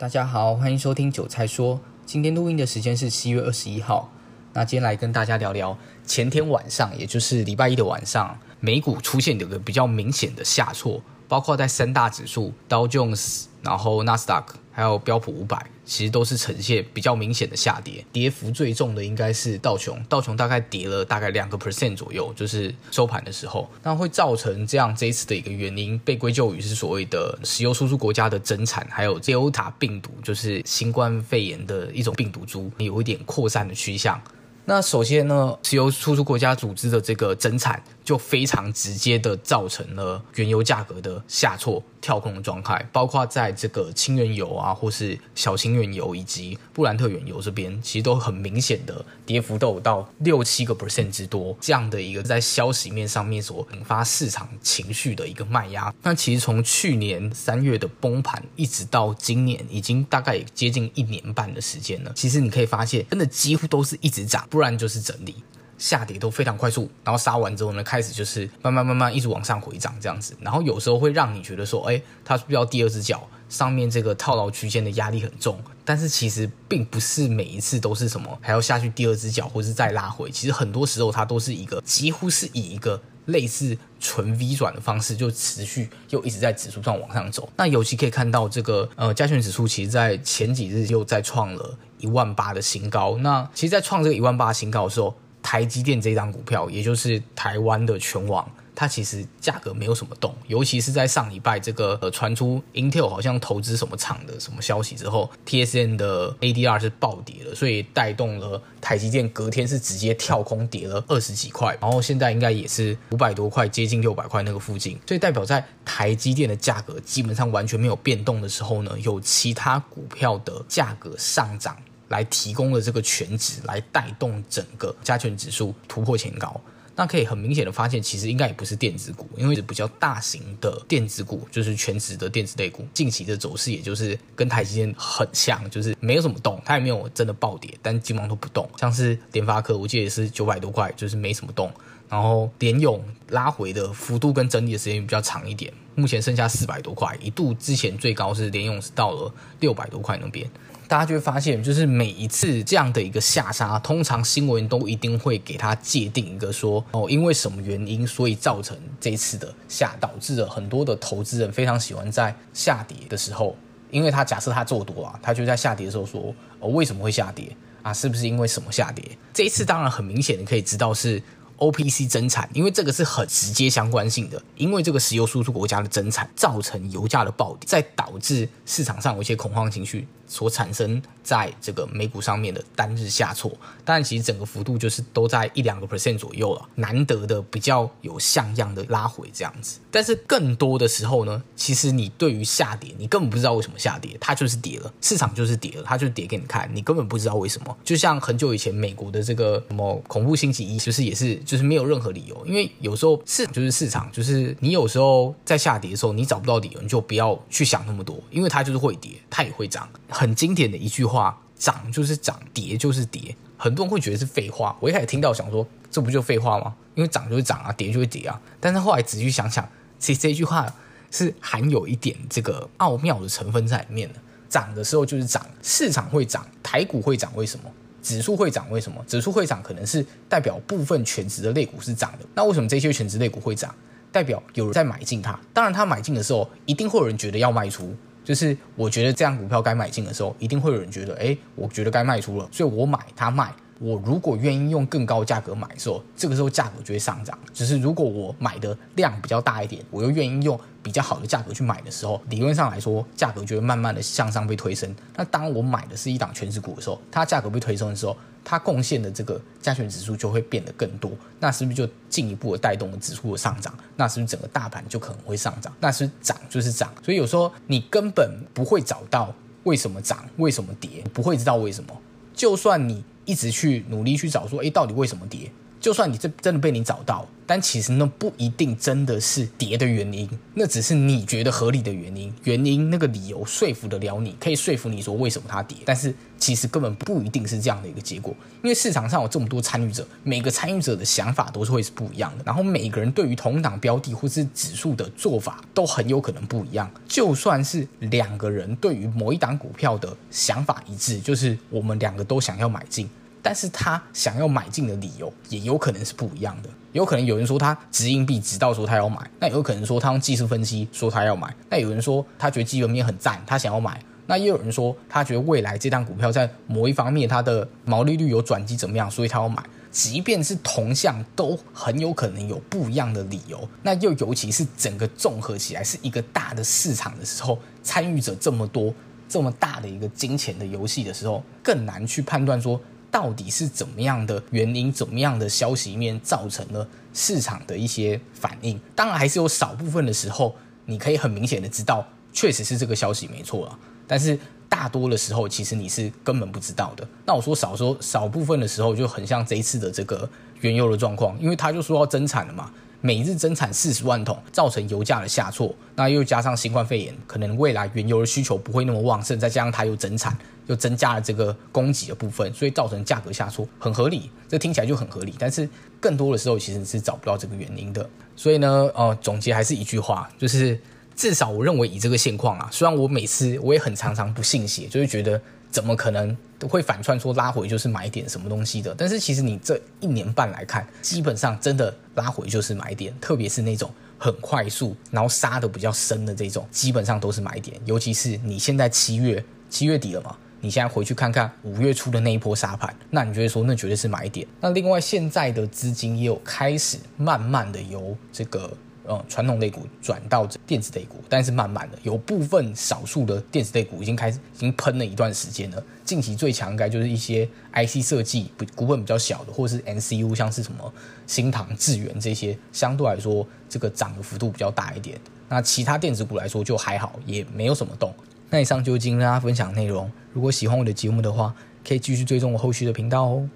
大家好，欢迎收听韭菜说。今天录音的时间是七月二十一号。那今天来跟大家聊聊前天晚上，也就是礼拜一的晚上，美股出现有个比较明显的下挫，包括在三大指数道琼斯，然后纳斯达克。还有标普五百，其实都是呈现比较明显的下跌，跌幅最重的应该是道琼，道琼大概跌了大概两个 percent 左右，就是收盘的时候，那会造成这样这一次的一个原因，被归咎于是所谓的石油输出国家的增产，还有 Delta 病毒，就是新冠肺炎的一种病毒株，有一点扩散的趋向。那首先呢，石油输出国家组织的这个增产，就非常直接的造成了原油价格的下挫、跳空的状态，包括在这个轻原油啊，或是小轻原油以及布兰特原油这边，其实都很明显的跌幅都有到六七个 percent 之多，这样的一个在消息面上面所引发市场情绪的一个卖压。那其实从去年三月的崩盘，一直到今年，已经大概接近一年半的时间了。其实你可以发现，真的几乎都是一直涨，不然就是整理。下跌都非常快速，然后杀完之后呢，开始就是慢慢慢慢一直往上回涨这样子，然后有时候会让你觉得说，哎，它是不是要第二只脚？上面这个套牢区间的压力很重，但是其实并不是每一次都是什么还要下去第二只脚，或是再拉回，其实很多时候它都是一个几乎是以一个类似纯 V 转的方式，就持续又一直在指数上往上走。那尤其可以看到这个呃加权指数，其实在前几日又再创了一万八的新高。那其实，在创这个一万八新高的时候，台积电这张股票，也就是台湾的权王，它其实价格没有什么动，尤其是在上礼拜这个呃传出 Intel 好像投资什么厂的什么消息之后，TSM 的 ADR 是暴跌了，所以带动了台积电隔天是直接跳空跌了二十几块，然后现在应该也是五百多块，接近六百块那个附近，所以代表在台积电的价格基本上完全没有变动的时候呢，有其他股票的价格上涨。来提供的这个全值，来带动整个加权指数突破前高。那可以很明显的发现，其实应该也不是电子股，因为是比较大型的电子股，就是全值的电子类股，近期的走势也就是跟台积电很像，就是没有什么动，它也没有真的暴跌，但基本上都不动。像是联发科，我记得也是九百多块，就是没什么动。然后联咏拉回的幅度跟整理的时间比较长一点，目前剩下四百多块，一度之前最高是联咏是到了六百多块那边。大家就会发现，就是每一次这样的一个下杀，通常新闻都一定会给它界定一个说，哦，因为什么原因，所以造成这一次的下，导致了很多的投资人非常喜欢在下跌的时候，因为他假设他做多啊，他就在下跌的时候说，哦，为什么会下跌啊？是不是因为什么下跌？这一次当然很明显的可以知道是。OPC 增产，因为这个是很直接相关性的，因为这个石油输出国家的增产造成油价的暴跌，再导致市场上有一些恐慌情绪所产生在这个美股上面的单日下挫，但其实整个幅度就是都在一两个 percent 左右了，难得的比较有像样的拉回这样子。但是更多的时候呢，其实你对于下跌，你根本不知道为什么下跌，它就是跌了，市场就是跌了，它就跌给你看，你根本不知道为什么。就像很久以前美国的这个什么恐怖星期一，就是也是。就是没有任何理由，因为有时候市场就是市场，就是你有时候在下跌的时候，你找不到理由，你就不要去想那么多，因为它就是会跌，它也会涨。很经典的一句话，涨就是涨，跌就是跌。很多人会觉得是废话，我一开始听到想说，这不就废话吗？因为涨就是涨啊，跌就会跌啊。但是后来仔细想想，其实这句话是含有一点这个奥妙的成分在里面的。涨的时候就是涨，市场会涨，台股会涨，为什么？指数会涨，为什么？指数会涨，可能是代表部分全职的类股是涨的。那为什么这些全职类股会涨？代表有人在买进它。当然，它买进的时候，一定会有人觉得要卖出。就是我觉得这样股票该买进的时候，一定会有人觉得，哎，我觉得该卖出了，所以我买，它卖。我如果愿意用更高价格买的时候，这个时候价格就会上涨。只是如果我买的量比较大一点，我又愿意用比较好的价格去买的时候，理论上来说，价格就会慢慢的向上被推升。那当我买的是一档权值股的时候，它价格被推升的时候，它贡献的这个加权指数就会变得更多。那是不是就进一步的带动了指数的上涨？那是不是整个大盘就可能会上涨？那是涨就是涨。所以有时候你根本不会找到为什么涨，为什么跌，不会知道为什么。就算你。一直去努力去找说，哎，到底为什么跌？就算你这真的被你找到，但其实那不一定真的是跌的原因，那只是你觉得合理的原因，原因那个理由说服得了你，可以说服你说为什么它跌，但是其实根本不一定是这样的一个结果，因为市场上有这么多参与者，每个参与者的想法都是会是不一样的，然后每个人对于同档标的或是指数的做法都很有可能不一样，就算是两个人对于某一档股票的想法一致，就是我们两个都想要买进。但是他想要买进的理由也有可能是不一样的，有可能有人说他值硬币直到说他要买，那有可能说他用技术分析说他要买，那有人说他觉得基本面很赞，他想要买，那也有人说他觉得未来这档股票在某一方面它的毛利率有转机怎么样，所以他要买。即便是同向，都很有可能有不一样的理由。那又尤其是整个综合起来是一个大的市场的时候，参与者这么多，这么大的一个金钱的游戏的时候，更难去判断说。到底是怎么样的原因，怎么样的消息面造成了市场的一些反应？当然，还是有少部分的时候，你可以很明显的知道，确实是这个消息没错啊。但是大多的时候，其实你是根本不知道的。那我说少说少部分的时候，就很像这一次的这个原油的状况，因为他就说要增产了嘛。每日增产四十万桶，造成油价的下挫。那又加上新冠肺炎，可能未来原油的需求不会那么旺盛，再加上它又增产，又增加了这个供给的部分，所以造成价格下挫，很合理。这听起来就很合理，但是更多的时候其实是找不到这个原因的。所以呢，呃，总结还是一句话，就是至少我认为以这个现况啊，虽然我每次我也很常常不信邪，就是觉得。怎么可能会反串说拉回就是买点什么东西的？但是其实你这一年半来看，基本上真的拉回就是买点，特别是那种很快速，然后杀得比较深的这种，基本上都是买点。尤其是你现在七月七月底了嘛，你现在回去看看五月初的那一波杀盘，那你觉得说那绝对是买点。那另外现在的资金也有开始慢慢的由这个。嗯，传统类股转到电子类股，但是慢慢的，有部分少数的电子类股已经开始已经喷了一段时间了。近期最强应该就是一些 IC 设计，股本比较小的，或者是 MCU，像是什么新唐、智原这些，相对来说这个涨的幅度比较大一点。那其他电子股来说就还好，也没有什么动。那以上就是今天跟大家分享内容。如果喜欢我的节目的话，可以继续追踪我后续的频道哦。